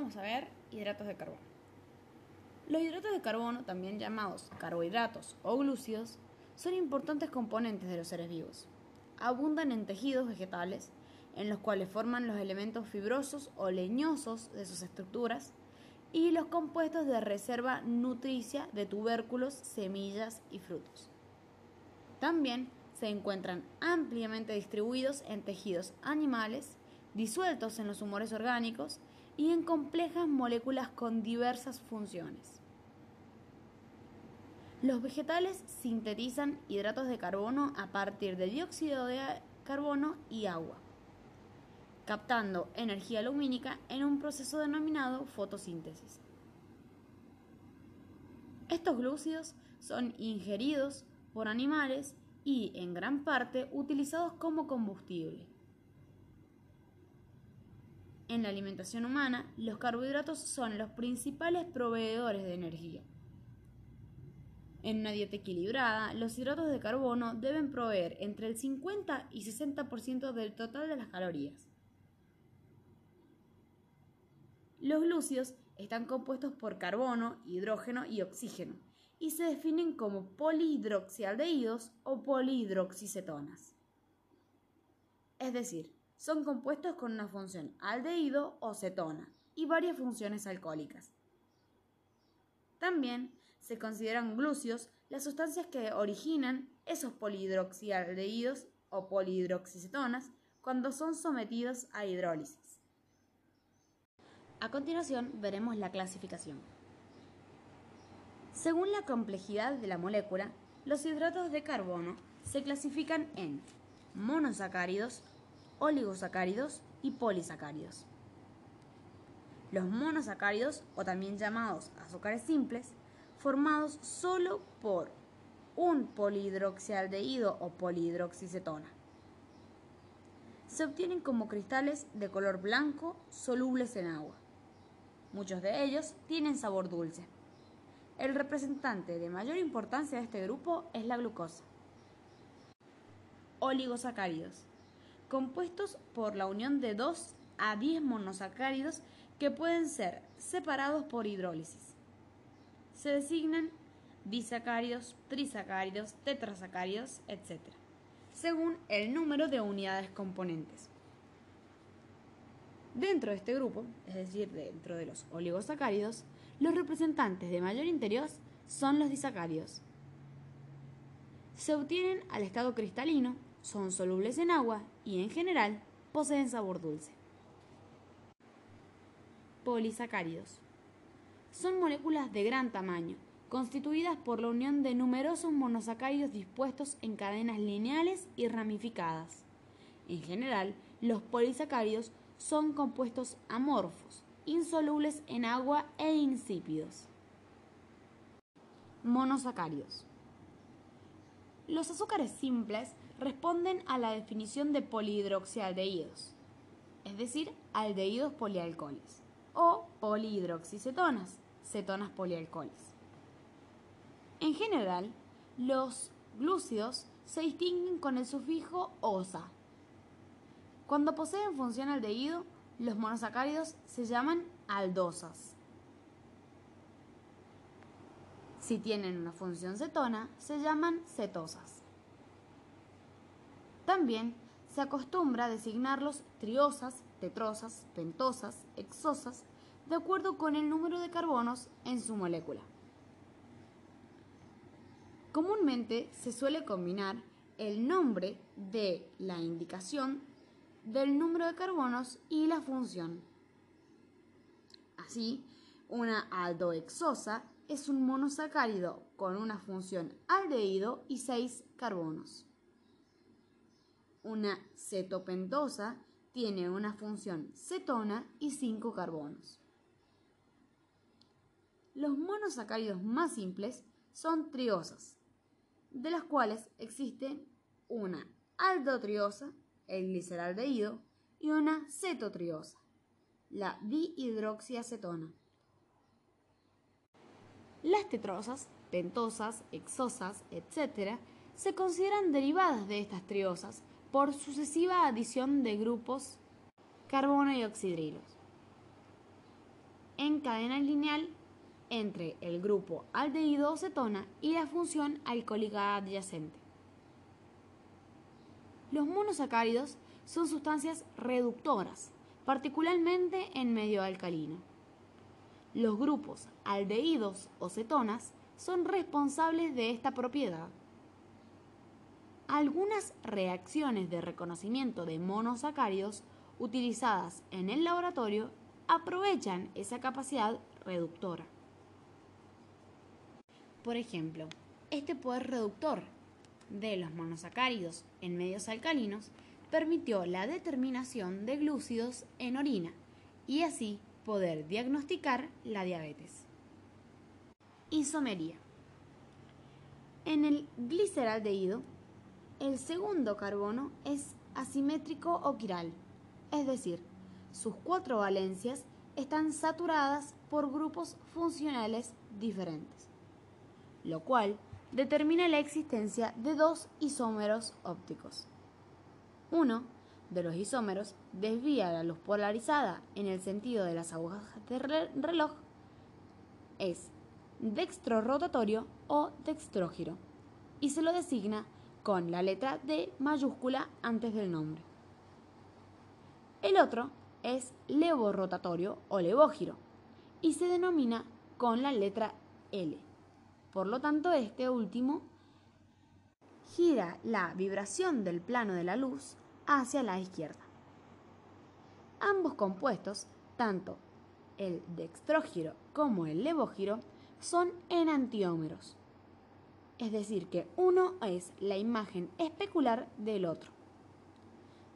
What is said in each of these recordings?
vamos a ver hidratos de carbono. Los hidratos de carbono, también llamados carbohidratos o glúcidos, son importantes componentes de los seres vivos. Abundan en tejidos vegetales, en los cuales forman los elementos fibrosos o leñosos de sus estructuras y los compuestos de reserva nutricia de tubérculos, semillas y frutos. También se encuentran ampliamente distribuidos en tejidos animales, disueltos en los humores orgánicos y en complejas moléculas con diversas funciones. Los vegetales sintetizan hidratos de carbono a partir de dióxido de carbono y agua, captando energía lumínica en un proceso denominado fotosíntesis. Estos glúcidos son ingeridos por animales y, en gran parte, utilizados como combustible. En la alimentación humana, los carbohidratos son los principales proveedores de energía. En una dieta equilibrada, los hidratos de carbono deben proveer entre el 50 y 60% del total de las calorías. Los glúcidos están compuestos por carbono, hidrógeno y oxígeno y se definen como polihidroxialdehídos o polihidroxicetonas. Es decir, son compuestos con una función aldehído o cetona y varias funciones alcohólicas. También se consideran glúcidos las sustancias que originan esos polihidroxialdehídos o polihidroxicetonas cuando son sometidos a hidrólisis. A continuación veremos la clasificación. Según la complejidad de la molécula, los hidratos de carbono se clasifican en monosacáridos, oligosacáridos y polisacáridos. Los monosacáridos, o también llamados azúcares simples, formados solo por un polihidroxialdehído o polihidroxicetona. Se obtienen como cristales de color blanco solubles en agua. Muchos de ellos tienen sabor dulce. El representante de mayor importancia de este grupo es la glucosa. Oligosacáridos, compuestos por la unión de 2 a 10 monosacáridos que pueden ser separados por hidrólisis. Se designan disacáridos, trisacáridos, tetrasacáridos, etc., según el número de unidades componentes. Dentro de este grupo, es decir, dentro de los oligosacáridos, los representantes de mayor interés son los disacáridos. Se obtienen al estado cristalino, son solubles en agua y en general poseen sabor dulce. Polisacáridos. Son moléculas de gran tamaño, constituidas por la unión de numerosos monosacáridos dispuestos en cadenas lineales y ramificadas. En general, los polisacáridos son compuestos amorfos, insolubles en agua e insípidos. Monosacáridos. Los azúcares simples responden a la definición de polihidroxialdehídos, es decir, aldehídos polialcoholes, o polihidroxicetonas, cetonas polialcoholes. En general, los glúcidos se distinguen con el sufijo osa. Cuando poseen función aldehído, los monosacáridos se llaman aldosas. Si tienen una función cetona, se llaman cetosas. También se acostumbra designarlos triosas, tetrosas, pentosas, exosas, de acuerdo con el número de carbonos en su molécula. Comúnmente se suele combinar el nombre de la indicación del número de carbonos y la función. Así, una aldohexosa es un monosacárido con una función aldehído y 6 carbonos. Una cetopentosa tiene una función cetona y 5 carbonos. Los monosacáridos más simples son triosas, de las cuales existen una aldotriosa el gliceraldehído, y una cetotriosa, la dihidroxiacetona. Las tetrosas, pentosas, exosas, etc., se consideran derivadas de estas triosas por sucesiva adición de grupos carbono y oxidrilos. en cadena lineal entre el grupo aldehído o cetona y la función alcohólica adyacente. Los monosacáridos son sustancias reductoras, particularmente en medio alcalino. Los grupos aldehídos o cetonas son responsables de esta propiedad. Algunas reacciones de reconocimiento de monosacáridos utilizadas en el laboratorio aprovechan esa capacidad reductora. Por ejemplo, este poder reductor de los monosacáridos en medios alcalinos permitió la determinación de glúcidos en orina y así poder diagnosticar la diabetes. Isomería. En el gliceraldehído, el segundo carbono es asimétrico o quiral, es decir, sus cuatro valencias están saturadas por grupos funcionales diferentes, lo cual determina la existencia de dos isómeros ópticos. Uno de los isómeros desvía la luz polarizada en el sentido de las agujas del reloj es dextrorotatorio o dextrógiro y se lo designa con la letra D mayúscula antes del nombre. El otro es levorotatorio o levógiro y se denomina con la letra L. Por lo tanto, este último gira la vibración del plano de la luz hacia la izquierda. Ambos compuestos, tanto el dextrógiro como el levógiro, son enantiómeros. Es decir, que uno es la imagen especular del otro.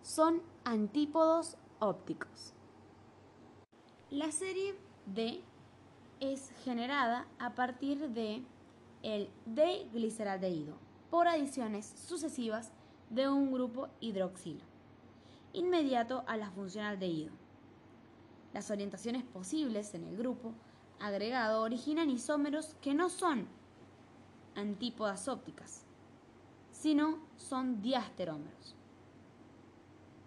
Son antípodos ópticos. La serie D es generada a partir de el D-gliceraldehído por adiciones sucesivas de un grupo hidroxilo, inmediato a la función aldehído. Las orientaciones posibles en el grupo agregado originan isómeros que no son antípodas ópticas, sino son diasterómeros.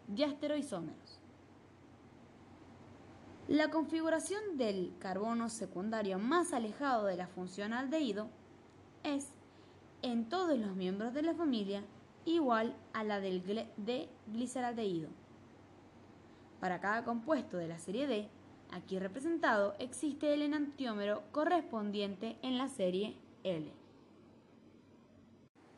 Diasteroisómeros. La configuración del carbono secundario más alejado de la función aldehído es, en todos los miembros de la familia, igual a la del de gliceraldehído. Para cada compuesto de la serie D, aquí representado, existe el enantiómero correspondiente en la serie L.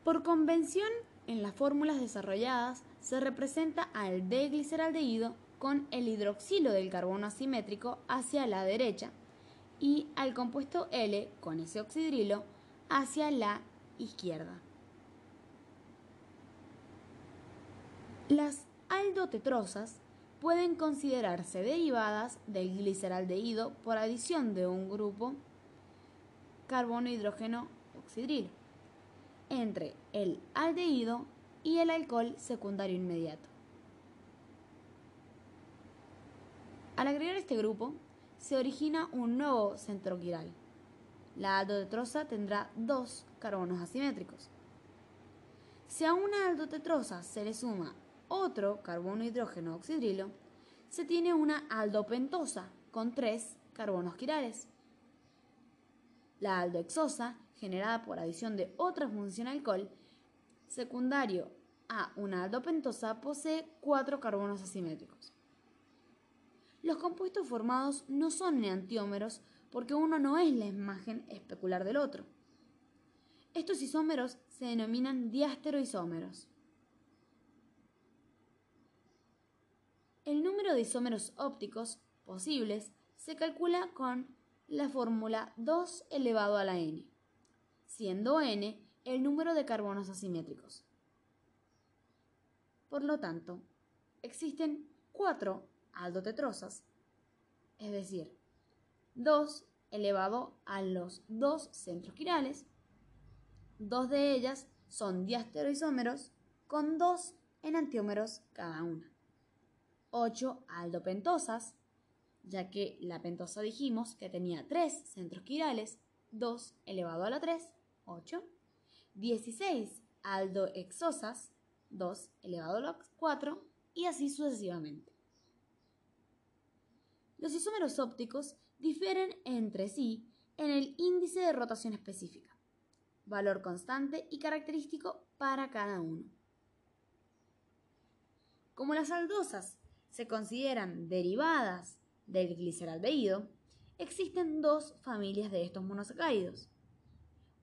Por convención, en las fórmulas desarrolladas se representa al D-gliceraldehído con el hidroxilo del carbono asimétrico hacia la derecha y al compuesto L con ese oxidrilo hacia la izquierda. Las aldotetrosas pueden considerarse derivadas del gliceraldehído por adición de un grupo carbono-hidrógeno oxidrilo entre el aldehído y el alcohol secundario inmediato. Al agregar este grupo, se origina un nuevo centro quiral. La aldotetrosa tendrá dos carbonos asimétricos. Si a una aldotetrosa se le suma otro carbono hidrógeno oxidrilo, se tiene una aldopentosa con tres carbonos quirales. La aldohexosa, generada por adición de otra función alcohol, secundario a una aldopentosa, posee cuatro carbonos asimétricos. Los compuestos formados no son neantiómeros porque uno no es la imagen especular del otro. Estos isómeros se denominan diasteroisómeros. El número de isómeros ópticos posibles se calcula con la fórmula 2 elevado a la n, siendo n el número de carbonos asimétricos. Por lo tanto, existen cuatro aldotetrosas, es decir, 2 elevado a los dos centros quirales. Dos de ellas son diasteroisómeros con dos enantiómeros cada una. 8 aldopentosas, ya que la pentosa dijimos que tenía 3 centros quirales, 2 elevado a la 3, 8. 16 aldohexosas, 2 elevado a la 4, y así sucesivamente. Los isómeros ópticos difieren entre sí en el índice de rotación específica, valor constante y característico para cada uno. Como las aldosas se consideran derivadas del gliceraldehído, existen dos familias de estos monosacáridos.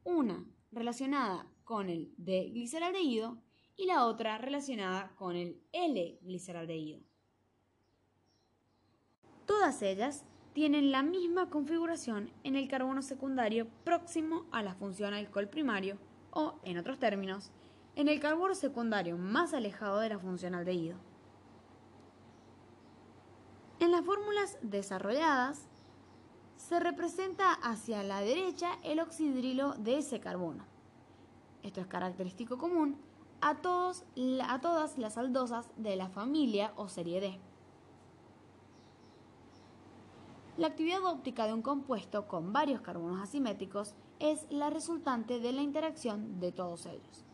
Una relacionada con el D-gliceraldehído y la otra relacionada con el L-gliceraldehído. Todas ellas tienen la misma configuración en el carbono secundario próximo a la función alcohol primario o, en otros términos, en el carbono secundario más alejado de la función aldehído. En las fórmulas desarrolladas se representa hacia la derecha el oxidrilo de ese carbono. Esto es característico común a, todos, a todas las aldosas de la familia o serie D. La actividad óptica de un compuesto con varios carbonos asimétricos es la resultante de la interacción de todos ellos.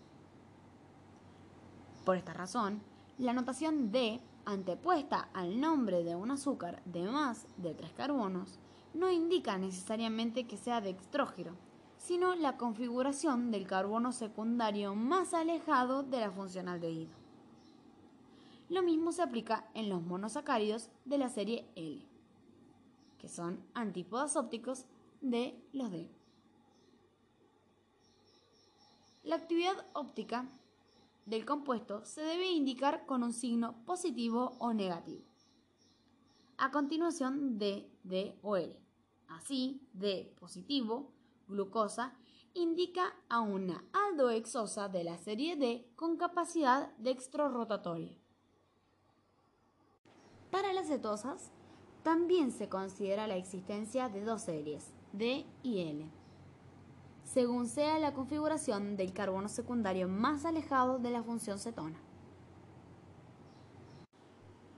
Por esta razón, la notación D, antepuesta al nombre de un azúcar de más de tres carbonos, no indica necesariamente que sea dextrógeno, sino la configuración del carbono secundario más alejado de la función aldehído. Lo mismo se aplica en los monosacáridos de la serie L que son antípodas ópticos de los D. La actividad óptica del compuesto se debe indicar con un signo positivo o negativo. A continuación D, D o L. Así, D positivo, glucosa, indica a una aldohexosa de la serie D con capacidad dextrorotatoria. Para las cetosas, también se considera la existencia de dos series, D y L, según sea la configuración del carbono secundario más alejado de la función cetona.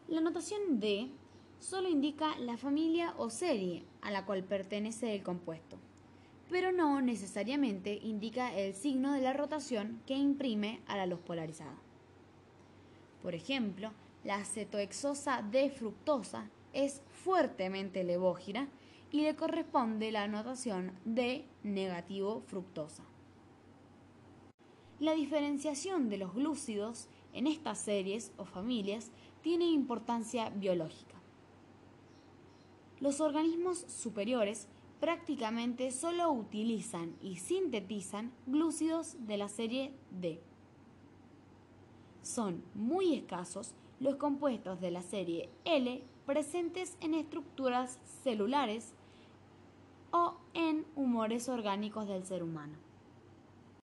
La notación D solo indica la familia o serie a la cual pertenece el compuesto, pero no necesariamente indica el signo de la rotación que imprime a la luz polarizada. Por ejemplo, la cetohexosa D fructosa es fuertemente levógira y le corresponde la notación de negativo fructosa. La diferenciación de los glúcidos en estas series o familias tiene importancia biológica. Los organismos superiores prácticamente solo utilizan y sintetizan glúcidos de la serie D. Son muy escasos los compuestos de la serie L presentes en estructuras celulares o en humores orgánicos del ser humano.